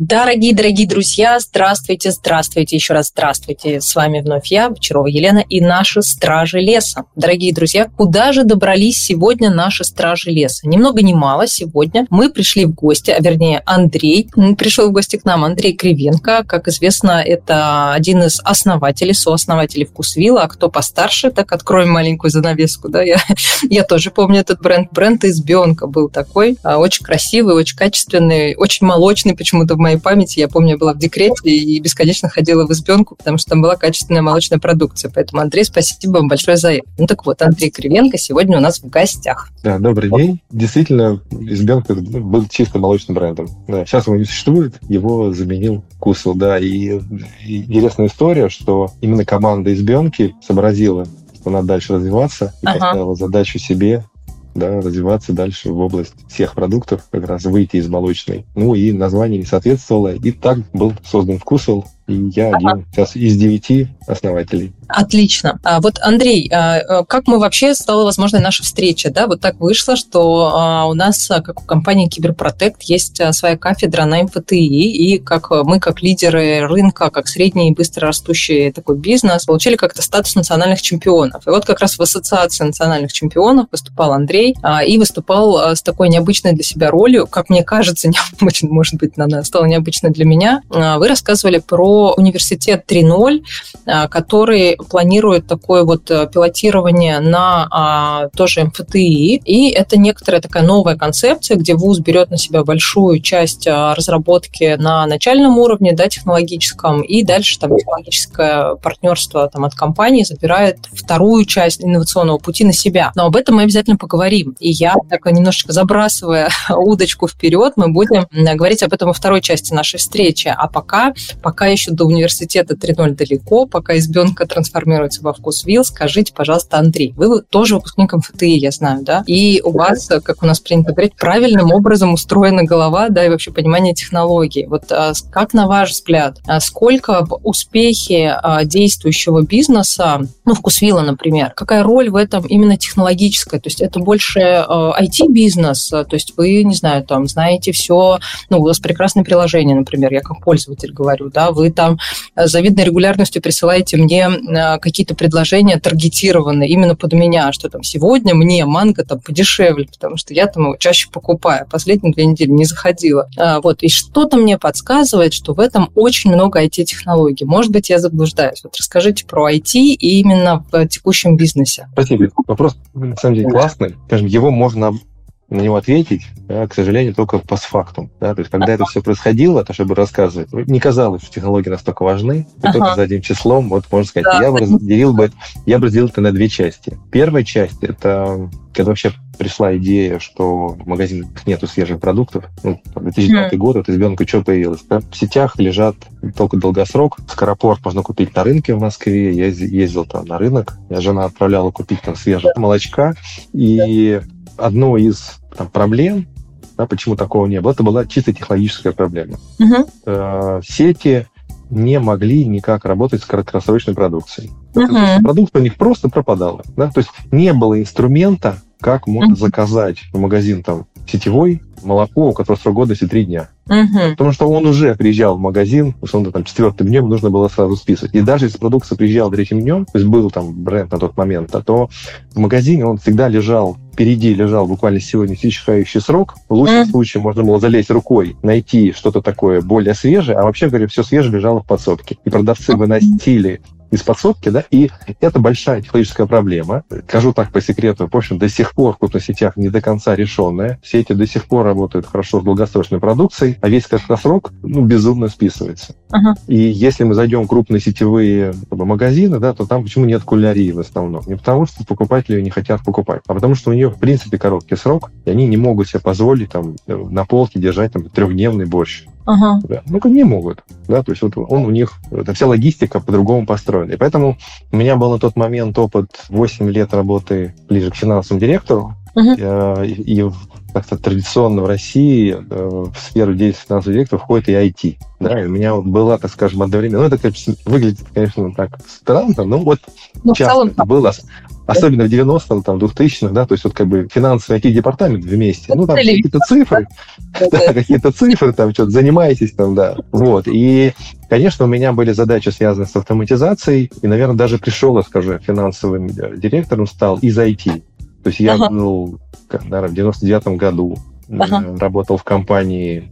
Дорогие, дорогие друзья, здравствуйте, здравствуйте, еще раз здравствуйте. С вами вновь я, Бочарова Елена и наши Стражи Леса. Дорогие друзья, куда же добрались сегодня наши Стражи Леса? Ни много ни мало сегодня мы пришли в гости, а вернее Андрей пришел в гости к нам, Андрей Кривенко. Как известно, это один из основателей, сооснователей Вкусвилла, а кто постарше, так откроем маленькую занавеску, да, я, я тоже помню этот бренд. Бренд из Бионка был такой, а, очень красивый, очень качественный, очень молочный почему-то в моей памяти, я помню, я была в декрете и бесконечно ходила в избенку, потому что там была качественная молочная продукция. Поэтому, Андрей, спасибо вам большое за это. Ну так вот, Андрей Кривенко сегодня у нас в гостях. Да, добрый день. Действительно, избенка был чисто молочным брендом. Да, сейчас его не существует, его заменил Кусел, да. И, и интересная история, что именно команда избенки сообразила, что надо дальше развиваться, и ага. поставила задачу себе да, развиваться дальше в область всех продуктов, как раз выйти из молочной. Ну и название не соответствовало, и так был создан вкусвел, и я ага. один сейчас из девяти основателей. Отлично. А вот, Андрей, а, а, как мы вообще стала возможной наша встреча? Да, вот так вышло, что а, у нас, как у компании Киберпротект, есть своя кафедра на МФТИ, и как мы, как лидеры рынка, как средний и быстро растущий такой бизнес, получили как-то статус национальных чемпионов. И вот как раз в Ассоциации национальных чемпионов выступал Андрей и выступал с такой необычной для себя ролью, как мне кажется, необычно, может быть, она стала необычной для меня. Вы рассказывали про университет 3.0, который планирует такое вот э, пилотирование на а, тоже МФТИ, и это некоторая такая новая концепция, где ВУЗ берет на себя большую часть а, разработки на начальном уровне, да, технологическом, и дальше там технологическое партнерство там, от компании забирает вторую часть инновационного пути на себя. Но об этом мы обязательно поговорим. И я, так немножечко забрасывая удочку вперед, мы будем говорить об этом во второй части нашей встречи. А пока, пока еще до университета 3.0 далеко, пока избенка трансформируется во вкус вилл, скажите, пожалуйста, Андрей, вы тоже выпускник МФТИ, я знаю, да? И у вас, как у нас принято говорить, правильным образом устроена голова, да, и вообще понимание технологий. Вот а, как на ваш взгляд, а сколько в успехе а, действующего бизнеса, ну, вкусвилла, например, какая роль в этом именно технологическая? То есть это больше IT-бизнес, то есть вы, не знаю, там, знаете все, ну, у вас прекрасное приложение, например, я как пользователь говорю, да, вы там с завидной регулярностью присылаете мне Э, какие-то предложения таргетированные именно под меня, что там сегодня мне манго там подешевле, потому что я там его чаще покупаю. Последние две недели не заходила. А, вот, и что-то мне подсказывает, что в этом очень много IT-технологий. Может быть, я заблуждаюсь. Вот расскажите про IT и именно в текущем бизнесе. Спасибо. Вопрос, на самом деле, классный. Скажем, его можно на него ответить, да, к сожалению, только постфактум. Да? То есть, когда это все происходило, это чтобы рассказывать, не казалось, что технологии настолько важны, и ага. только за одним числом, вот можно сказать, да. я бы разделил бы, я бы разделил это на две части. Первая часть — это когда вообще пришла идея, что в магазинах нету свежих продуктов, ну, 2009 mm. год, вот избенка что появилась? Да? В сетях лежат только долгосрок, скоропорт можно купить на рынке в Москве, я ездил там на рынок, я жена отправляла купить там свежего молочка, и одно из там, проблем, да, почему такого не было, это была чисто технологическая проблема. Uh-huh. Э, сети не могли никак работать с краткосрочной продукцией. Uh-huh. Продукция у них просто пропадала. Да? То есть не было инструмента, как можно uh-huh. заказать в магазин там сетевой молоко, у которого срок годности три дня. Угу. Потому что он уже приезжал в магазин, условно, там, четвертым днем нужно было сразу списывать. И даже если продукция приезжала третьим днем, то есть был там бренд на тот момент, то в магазине он всегда лежал впереди лежал буквально сегодня истекающий срок. В лучшем mm. случае можно было залезть рукой, найти что-то такое более свежее, а вообще говоря, все свежее лежало в подсобке. И продавцы выносили из подсобки, да, и это большая технологическая проблема. Скажу так по секрету, в общем, до сих пор в крупных сетях не до конца решенная. Сети до сих пор работают хорошо с долгосрочной продукцией, а весь краткосрок, ну, безумно списывается. Uh-huh. И если мы зайдем в крупные сетевые магазины, да, то там почему нет кулинарии в основном? Не потому, что покупатели не хотят покупать, а потому, что у нее, в принципе, короткий срок, и они не могут себе позволить там на полке держать там трехдневный борщ. Ага. Да. Ну, как не могут. Да, то есть вот он у них, это вся логистика по-другому построена. И поэтому у меня был на тот момент опыт 8 лет работы ближе к финансовому директору. Uh-huh. И, и как-то традиционно в России в сферу деятельности финансового директора входит и IT. Да, и у меня вот была, так скажем, одновременно, ну, это, конечно, выглядит, конечно, так странно, но вот ну, часто целом, это было, особенно в 90-м, там, 2000-х, да, то есть вот как бы финансовый IT-департамент вместе, ну, там какие-то цифры, да, какие-то цифры, там, что-то занимаетесь там, да, вот, и, конечно, у меня были задачи, связанные с автоматизацией, и, наверное, даже пришел, я скажу, финансовым директором стал из IT, то есть я ага. был, наверное, в 99 году ага. работал в компании,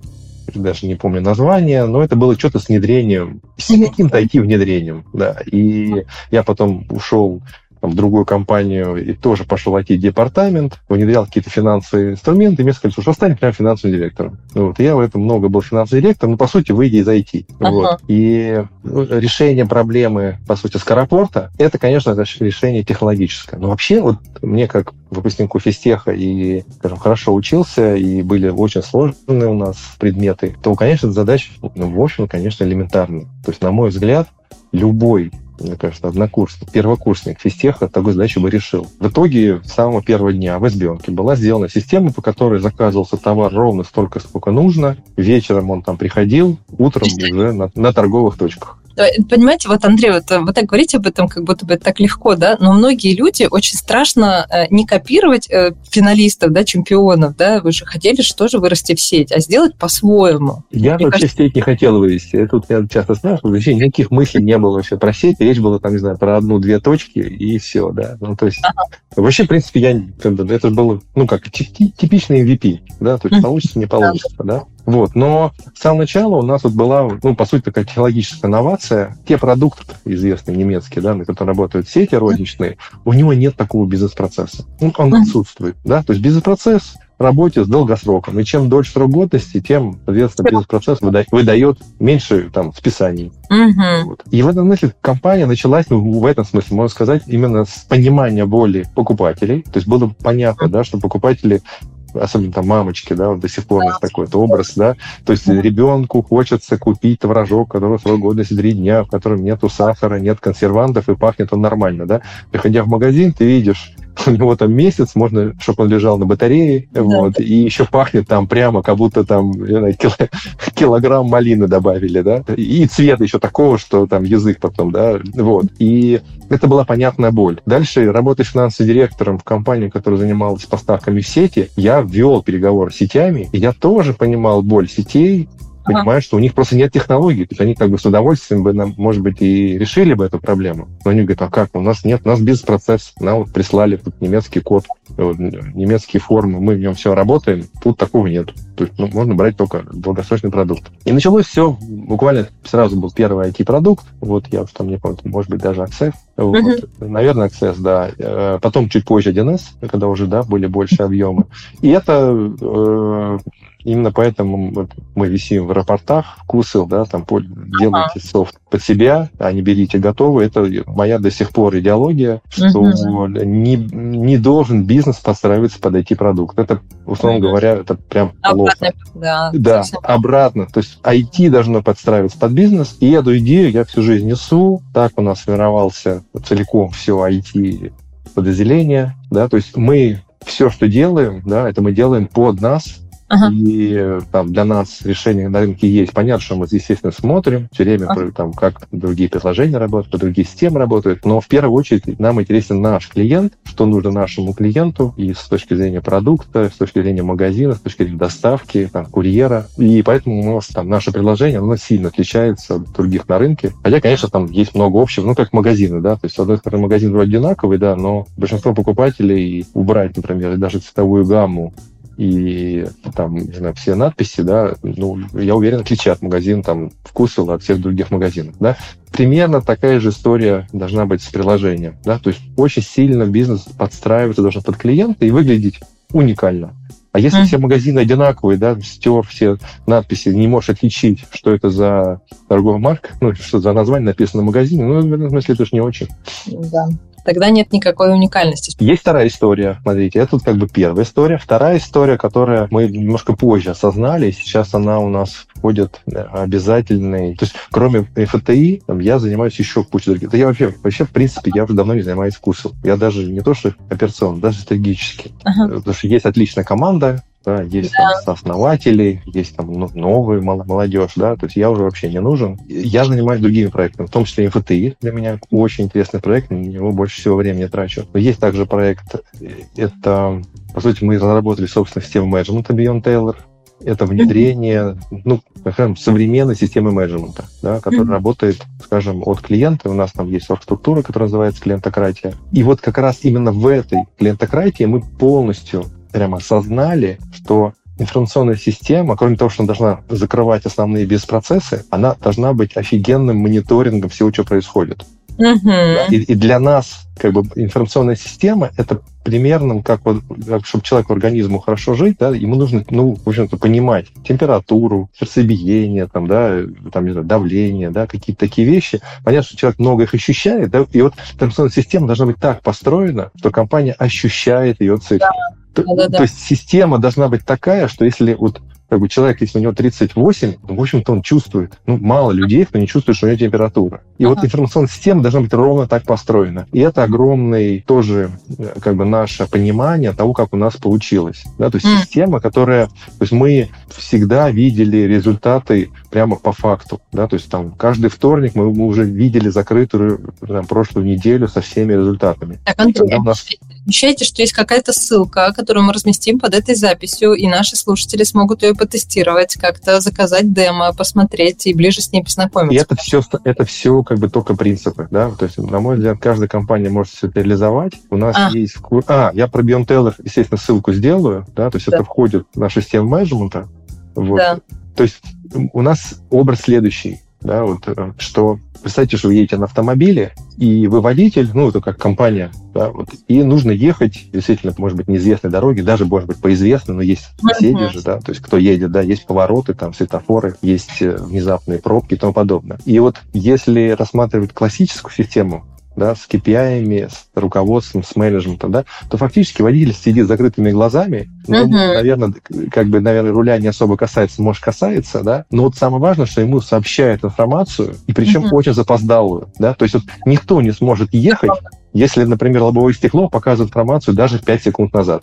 даже не помню название, но это было что-то с внедрением, с каким-то IT-внедрением, да. И я потом ушел в другую компанию и тоже пошел IT-департамент, внедрял какие-то финансовые инструменты, и мне сказали, что стань прям финансовым директором. Вот. И я в этом много был финансовым директором, но, по сути, выйдя из IT. Ага. Вот. И ну, решение проблемы, по сути, скоропорта, это, конечно, решение технологическое. Но вообще, вот мне как выпускнику физтеха и, скажем, хорошо учился, и были очень сложные у нас предметы, то, конечно, задача, ну, в общем, конечно, элементарная. То есть, на мой взгляд, любой мне кажется, однокурсник, первокурсник физтеха такую задачу бы решил. В итоге с самого первого дня в SBONке была сделана система, по которой заказывался товар ровно столько, сколько нужно. Вечером он там приходил, утром уже на, на торговых точках. Понимаете, вот, Андрей, вот вы так говорите об этом, как будто бы так легко, да, но многие люди очень страшно э, не копировать э, финалистов, да, чемпионов, да, вы же хотели же тоже вырасти в сеть, а сделать по-своему. Я Мне вообще кажется... сеть не хотел вывести. Вот я часто спрашиваю, вообще никаких мыслей не было вообще про сеть, речь была там, не знаю, про одну-две точки и все, да. Ну, то есть, ага. вообще, в принципе, я, это было, ну, как типичный MVP, да, то есть получится, не получится, да. Вот. Но с самого начала у нас вот была, ну, по сути, такая технологическая инновация. Те продукты известные немецкие, да, на которых работают сети розничные, у него нет такого бизнес-процесса. Он, он отсутствует, да, то есть бизнес-процесс работе с долгосроком. И чем дольше срок годности, тем, соответственно, бизнес-процесс выдает, выдает меньше там, списаний. Угу. Вот. И в этом смысле компания началась, ну, в этом смысле, можно сказать, именно с понимания боли покупателей. То есть было понятно, да, что покупатели особенно там мамочки, да, вот до сих пор у нас такой вот образ, да, то есть ребенку хочется купить творожок, который срок годности три дня, в котором нету сахара, нет консервантов и пахнет он нормально, да. Приходя в магазин, ты видишь у него там месяц, можно, чтобы он лежал на батарее, да. вот, и еще пахнет там прямо, как будто там знаю, кило, килограмм малины добавили, да, и цвет еще такого, что там язык потом, да, вот, и это была понятная боль. Дальше, работая финансовым директором в компании, которая занималась поставками в сети, я вел переговоры с сетями, и я тоже понимал боль сетей, понимаю, ага. что у них просто нет технологий. То есть они как бы с удовольствием бы, нам, может быть, и решили бы эту проблему. Но они говорят, а как? У нас нет, у нас бизнес-процесс. Нам вот прислали тут немецкий код, немецкие формы, мы в нем все работаем. Тут такого нет. То есть ну, можно брать только долгосрочный продукт. И началось все, буквально сразу был первый IT-продукт. Вот я уж там не помню, может быть, даже Access. Вот. Uh-huh. Наверное, Access, да. Э, потом чуть позже 1С, когда уже, да, были больше объемы. И это э, Именно поэтому мы висим в аэропортах, вкусил, да, там делайте софт под себя, а не берите готовый. Это моя до сих пор идеология, что угу. не, не должен бизнес подстраиваться под IT-продукт. Это, условно говоря, это прям обратно, плохо. Да, да обратно. То есть IT должно подстраиваться под бизнес. И эту идею я всю жизнь несу. Так у нас сформировался целиком все IT подразделение, да, то есть мы все, что делаем, да, это мы делаем под нас, Ага. И там для нас решение на рынке есть. Понятно, что мы, естественно, смотрим все время, ага. там, как другие приложения работают, другие системы работают. Но в первую очередь нам интересен наш клиент, что нужно нашему клиенту и с точки зрения продукта, с точки зрения магазина, с точки зрения доставки, там, курьера. И поэтому у нас там наше приложение, оно сильно отличается от других на рынке. Хотя, конечно, там есть много общего, ну, как магазины, да, то есть, с одной стороны, магазин вроде одинаковый, да, но большинство покупателей убрать, например, даже цветовую гамму и там, не знаю, все надписи, да, ну, я уверен, отличат магазин там вкусил от всех других магазинов, да. Примерно такая же история должна быть с приложением, да, то есть очень сильно бизнес подстраиваться должен под клиента и выглядеть уникально. А если mm-hmm. все магазины одинаковые, да, стер все надписи, не можешь отличить, что это за торговая марка, ну, что за название написано в магазине, ну, в этом смысле это же не очень. Да тогда нет никакой уникальности. Есть вторая история, смотрите, это вот как бы первая история. Вторая история, которая мы немножко позже осознали, и сейчас она у нас входит э, обязательный. То есть кроме ФТИ, я занимаюсь еще кучей других. Да я вообще, вообще, в принципе, я уже давно не занимаюсь вкусом. Я даже не то, что операционно, даже стратегически. Ага. Потому что есть отличная команда, да, есть да. там сооснователи, есть там ну, новые молодежь, да, то есть я уже вообще не нужен. Я занимаюсь другими проектами, в том числе МФТИ для меня очень интересный проект, на него больше всего времени трачу. Но есть также проект, это, по сути, мы разработали собственную систему менеджмента Beyond Taylor, это внедрение, ну, скажем, современной системы менеджмента, да, которая mm-hmm. работает, скажем, от клиента. У нас там есть структура, которая называется клиентократия. И вот как раз именно в этой клиентократии мы полностью прямо осознали, что информационная система, кроме того, что она должна закрывать основные бизнес-процессы, она должна быть офигенным мониторингом всего, что происходит. Uh-huh. И, и для нас как бы информационная система это примерно как вот, как, чтобы человеку организму хорошо жить, да, ему нужно, ну, в общем-то, понимать температуру, сердцебиение, там, да, там, не знаю, давление, да, какие-то такие вещи. Понятно, что человек много их ощущает, да, и вот информационная система должна быть так построена, что компания ощущает ее цифры. Да. То, да, да, да. то есть система должна быть такая, что если вот как бы человек, если у него 38, ну, в общем-то, он чувствует. Ну, мало людей, кто не чувствует, что у него температура. И ага. вот информационная система должна быть ровно так построена. И это огромный тоже э, как бы наше понимание того, как у нас получилось. Да? То есть mm. система, которая... То есть мы всегда видели результаты прямо по факту. Да? То есть там каждый вторник мы, мы уже видели закрытую там, прошлую неделю со всеми результатами. Так, Андрей, у нас... обещайте, что есть какая-то ссылка, которую мы разместим под этой записью, и наши слушатели смогут ее потестировать, как-то заказать демо, посмотреть и ближе с ней познакомиться. И это все, это все как бы только принципы, да, то есть, на мой взгляд, каждая компания может все это реализовать. У нас а. есть... А, я про Beyond Teller, естественно, ссылку сделаю, да, то есть да. это входит в нашу систему менеджмента. Вот. Да. То есть у нас образ следующий да, вот, э, что представьте, что вы едете на автомобиле, и вы водитель, ну, это как компания, да, вот, и нужно ехать, действительно, может быть, неизвестной дороги, даже, может быть, по известной, но есть соседи же, да, то есть кто едет, да, есть повороты, там, светофоры, есть э, внезапные пробки и тому подобное. И вот если рассматривать классическую систему, да, с KPI, с руководством, с менеджментом, да, то фактически водитель сидит с закрытыми глазами, ну, uh-huh. наверное, как бы, наверное, руля не особо касается, может, касается, да, но вот самое важное, что ему сообщают информацию, и причем uh-huh. очень запоздалую, да, то есть вот никто не сможет ехать, если, например, лобовое стекло показывает информацию даже 5 секунд назад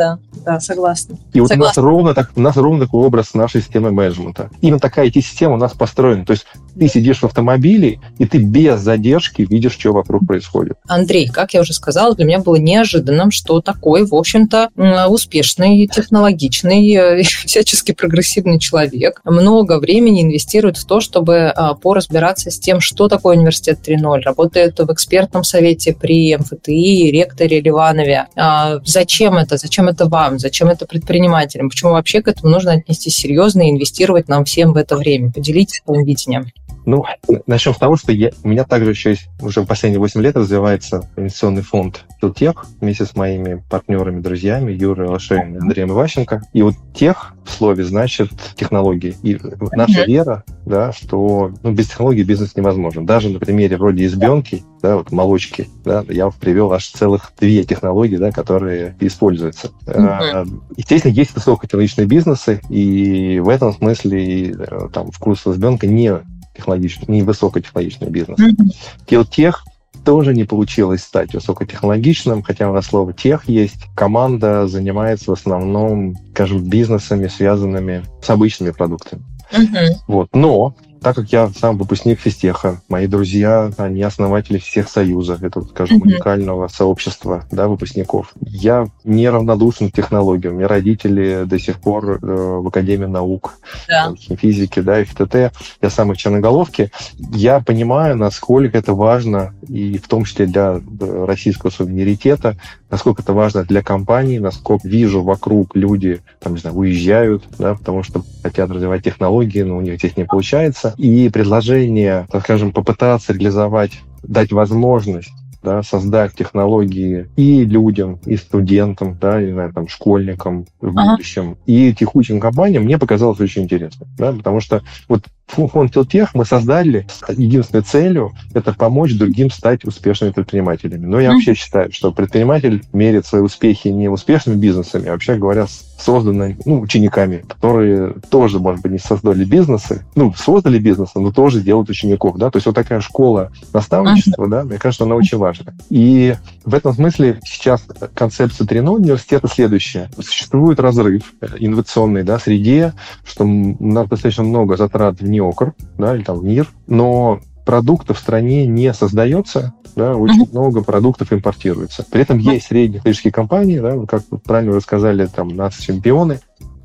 да, да, согласна. И вот согласна. у нас ровно так, у нас ровно такой образ нашей системы менеджмента. Именно такая IT-система у нас построена. То есть ты сидишь в автомобиле, и ты без задержки видишь, что вокруг происходит. Андрей, как я уже сказала, для меня было неожиданным, что такой, в общем-то, успешный, технологичный, э, всячески прогрессивный человек много времени инвестирует в то, чтобы а, поразбираться с тем, что такое университет 3.0. Работает в экспертном совете при МФТИ, ректоре Ливанове. А, зачем это? Зачем это вам? Зачем это предпринимателям? Почему вообще к этому нужно отнести серьезно и инвестировать нам всем в это время? Поделитесь своим видением. Ну, начнем с того, что я, у меня также еще есть, уже в последние 8 лет развивается инвестиционный фонд Филтех вместе с моими партнерами, друзьями Юрой Лошевым и Андреем Иващенко. И вот тех в слове значит технологии. И наша вера, да, что ну, без технологий бизнес невозможен. Даже на примере вроде избенки, да, вот молочки, да, я привел аж целых две технологии, да, которые используются. Mm-hmm. Естественно, есть высокотехнологичные бизнесы, и в этом смысле э, там вкус избенка не технологичный, не высокотехнологичный бизнес. Mm-hmm. Телтех тоже не получилось стать высокотехнологичным, хотя у нас слово тех есть. Команда занимается в основном, скажем, бизнесами, связанными с обычными продуктами. Uh-huh. Вот. Но так как я сам выпускник физтеха, мои друзья, они основатели всех союза, это, скажем, mm-hmm. уникального сообщества да, выпускников. Я неравнодушен к технологиям. Мне родители до сих пор э, в Академии наук. Yeah. физики, да, ФТТ. Я сам их черноголовки. Я понимаю, насколько это важно, и в том числе для э, российского суверенитета, насколько это важно для компании, насколько вижу вокруг люди, там, не знаю, уезжают, да, потому что хотят развивать технологии, но у них здесь не получается. И предложение, так скажем, попытаться реализовать, дать возможность да, создать технологии и людям, и студентам, да, не знаю, там, школьникам в ага. будущем, и текущим компаниям, мне показалось очень интересно, да, потому что вот фонд Филтех мы создали с единственной целью – это помочь другим стать успешными предпринимателями. Но я вообще считаю, что предприниматель мерит свои успехи не успешными бизнесами, а вообще говоря, созданными ну, учениками, которые тоже, может быть, не создали бизнесы, ну, создали бизнесы, но тоже делают учеников, да, то есть вот такая школа наставничества, да, мне кажется, она очень важна. И в этом смысле сейчас концепция 3.0 университета следующая. Существует разрыв инновационный, да, среде, что у нас достаточно много затрат в НИОКР, да, или там НИР, но продуктов в стране не создается, да, очень uh-huh. много продуктов импортируется. При этом uh-huh. есть средние технологические компании, да, как правильно вы сказали, там, нас-чемпионы,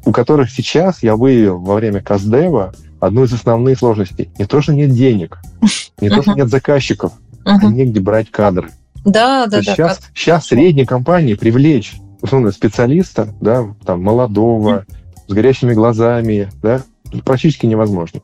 у которых сейчас я выявил во время Каздева одну из основных сложностей. Не то, что нет денег, не то, что нет заказчиков, а негде брать кадры. Да, да, да. Сейчас, сейчас средние компании привлечь условно специалиста, да, там, молодого, с горящими глазами, да, практически невозможно.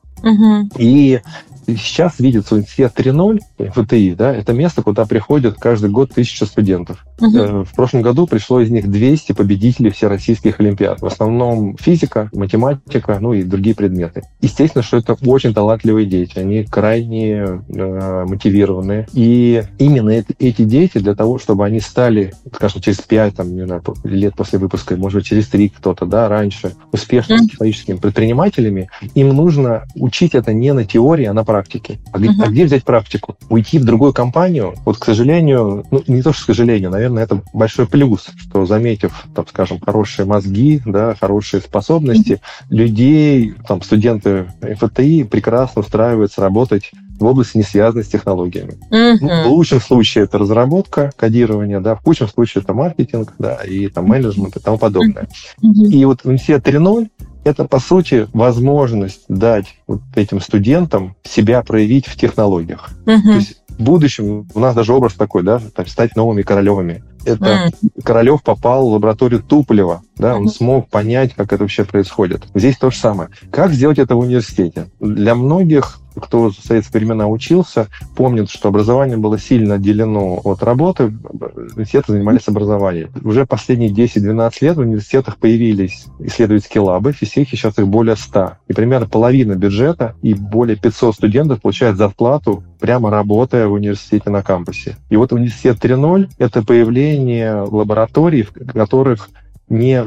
И сейчас видится университет 3.0, ФТИ, да, это место, куда приходят каждый год тысяча студентов. Угу. В прошлом году пришло из них 200 победителей всероссийских олимпиад. В основном физика, математика, ну и другие предметы. Естественно, что это очень талантливые дети. Они крайне э, мотивированные. И именно эти, эти дети для того, чтобы они стали, скажем, через 5 там, не знаю, лет после выпуска, может быть, через 3 кто-то, да, раньше, успешными технологическими предпринимателями, им нужно учить это не на теории, а на практике. А, uh-huh. а где взять практику? Уйти в другую компанию? Вот, к сожалению, ну, не то, что к сожалению, наверное, это большой плюс, что, заметив, там, скажем, хорошие мозги, да, хорошие способности, uh-huh. людей, там, студенты ФТИ прекрасно устраиваются работать в области, не связанной с технологиями. Uh-huh. Ну, в лучшем случае это разработка, кодирование, да, в худшем случае это маркетинг, да, и там менеджмент и тому подобное. Uh-huh. И вот университет 3.0 это, по сути, возможность дать вот этим студентам себя проявить в технологиях. Uh-huh. То есть в будущем у нас даже образ такой, да, там, стать новыми Королевыми. Это mm. Королев попал в лабораторию Туполева, да, он mm. смог понять, как это вообще происходит. Здесь то же самое. Как сделать это в университете? Для многих кто в советские времена учился, помнит, что образование было сильно отделено от работы, университеты занимались образованием. Уже последние 10-12 лет в университетах появились исследовательские лабы, физики, сейчас их более 100. И примерно половина бюджета и более 500 студентов получают зарплату прямо работая в университете на кампусе. И вот университет 3.0 — это появление лабораторий, в которых не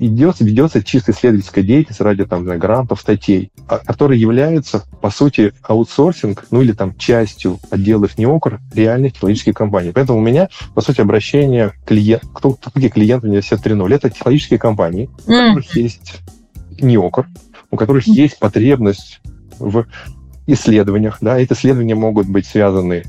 идется, ведется чисто исследовательская деятельность ради там, грантов, статей, а, которые являются, по сути, аутсорсинг, ну или там частью отделов НИОКР реальных технологических компаний. Поэтому у меня, по сути, обращение клиент, кто, кто такие клиенты университета 3.0? Это технологические компании, у которых есть НИОКР, у которых есть потребность в исследованиях. Да, эти исследования могут быть связаны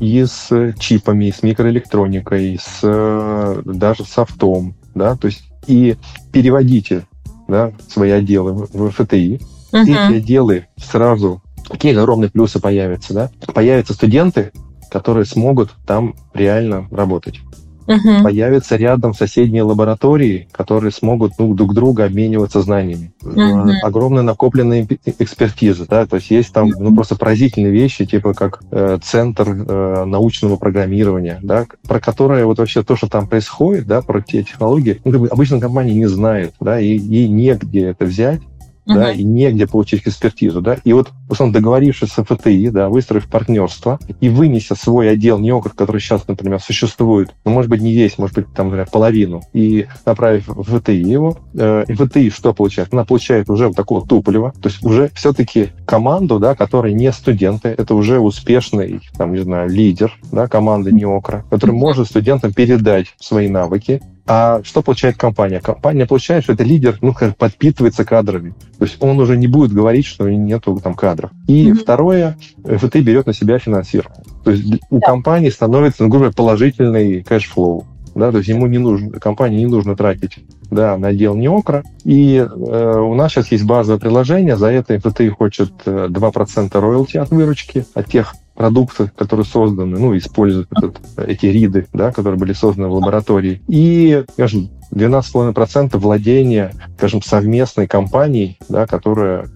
и с чипами, и с микроэлектроникой, и с, даже с софтом, да, то есть и переводите да, свои отделы в, ФТИ, uh-huh. эти отделы сразу, какие огромные плюсы появятся, да, появятся студенты, которые смогут там реально работать угу. появятся рядом соседние лаборатории, которые смогут ну, друг друга обмениваться знаниями. Угу. Огромная накопленная экспертиза, да, то есть есть там ну, просто поразительные вещи, типа как э, центр э, научного программирования, да, про которое вот вообще то, что там происходит, да, про те технологии, ну, как бы обычно компания не знает, да, и ей негде это взять, uh-huh. да, и негде получить экспертизу, да, и вот, в основном, договорившись с ФТИ, да, выстроив партнерство и вынеся свой отдел НИОКР, который сейчас, например, существует, ну, может быть, не весь, может быть, там, например, половину, и направив в ФТИ его, э, ФТИ что получает? Она получает уже вот такого Туполева, то есть уже все-таки команду, да, которая не студенты, это уже успешный, там, не знаю, лидер, да, команды НИОКРа, который может студентам передать свои навыки, а что получает компания? Компания получает, что это лидер, ну, как подпитывается кадрами. То есть он уже не будет говорить, что нету там кадров. И mm-hmm. второе, ФТ берет на себя финансирование. То есть у да. компании становится, ну, грубо говоря, положительный cash flow. Да, то есть ему не нужно, компании не нужно тратить да, на отдел неокра. И э, у нас сейчас есть базовое приложение, за это ФТИ хочет 2% роялти от выручки, от тех продукты, которые созданы, ну, используют этот, эти риды, да, которые были созданы в лаборатории. И, скажем, 12,5% владения, скажем, совместной компанией, да, которая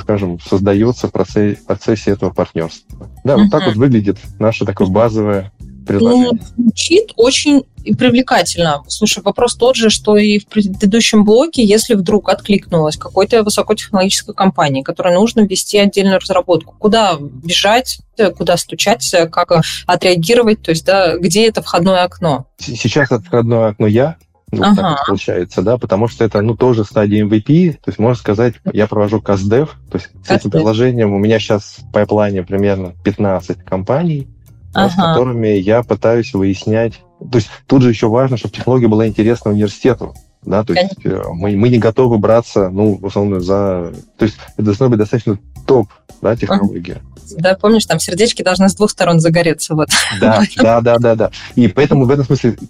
скажем, создается в процессе, процессе этого партнерства. Да, uh-huh. вот так вот выглядит наше такое базовое предложение. Ну, звучит очень привлекательно. Слушай, вопрос тот же, что и в предыдущем блоке, если вдруг откликнулась какой-то высокотехнологической компании, которой нужно ввести отдельную разработку, куда бежать, куда стучать, как отреагировать, то есть, да, где это входное окно? Сейчас это входное окно я, ну, ага. так получается, да, потому что это, ну, тоже стадия MVP, то есть, можно сказать, я провожу CastDev, то есть с этим приложением у меня сейчас в пайплайне примерно 15 компаний, ага. с которыми я пытаюсь выяснять, то есть тут же еще важно, чтобы технология была интересна университету, да, то есть э, мы, мы не готовы браться, ну, условно, за... То есть это должна быть достаточно топ, да, технология. Да, помнишь, там сердечки должны с двух сторон загореться. Вот. Да, да, да, да, да. И поэтому в этом смысле, то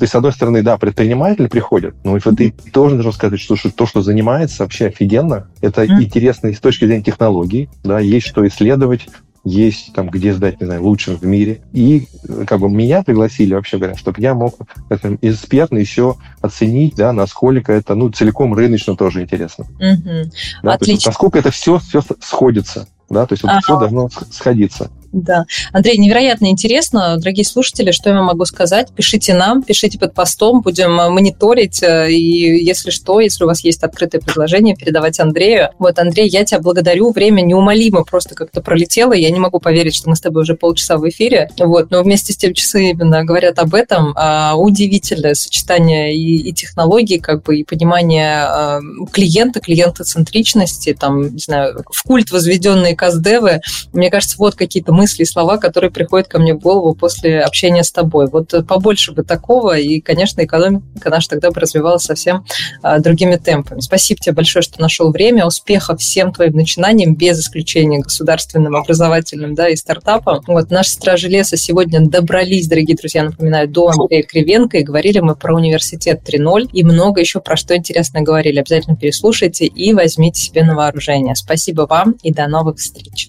есть, с одной стороны, да, предприниматели приходят, но и ты тоже должен сказать, что, что то, что занимается, вообще офигенно. Это mm. интересно и с точки зрения технологий, да, есть что исследовать, есть там, где сдать, не знаю, лучшим в мире. И как бы меня пригласили, вообще говоря, чтобы я мог как экспертно еще оценить, да, насколько это, ну, целиком рыночно тоже интересно. Угу. Да, Отлично. есть, насколько это все, все сходится. Да, то есть вот ага. все должно сходиться. Да. Андрей, невероятно интересно. Дорогие слушатели, что я могу сказать? Пишите нам, пишите под постом, будем э, мониторить. Э, и если что, если у вас есть открытое предложение, передавать Андрею. Вот, Андрей, я тебя благодарю. Время неумолимо просто как-то пролетело. Я не могу поверить, что мы с тобой уже полчаса в эфире. Вот, но вместе с тем часы именно говорят об этом. А, удивительное сочетание и, и технологий, как бы, и понимание а, клиента, клиентоцентричности, там, не знаю, в культ возведенные каздевы. Мне кажется, вот какие-то мысли слова, которые приходят ко мне в голову после общения с тобой. Вот э, побольше бы такого, и, конечно, экономика наша тогда бы развивалась совсем а, другими темпами. Спасибо тебе большое, что нашел время. Успехов всем твоим начинаниям, без исключения государственным, образовательным, да, и стартапам. Вот, наши стражи леса сегодня добрались, дорогие друзья, напоминаю, до Андрея Кривенко, и говорили мы про университет 3.0, и много еще про что интересно говорили. Обязательно переслушайте и возьмите себе на вооружение. Спасибо вам и до новых встреч.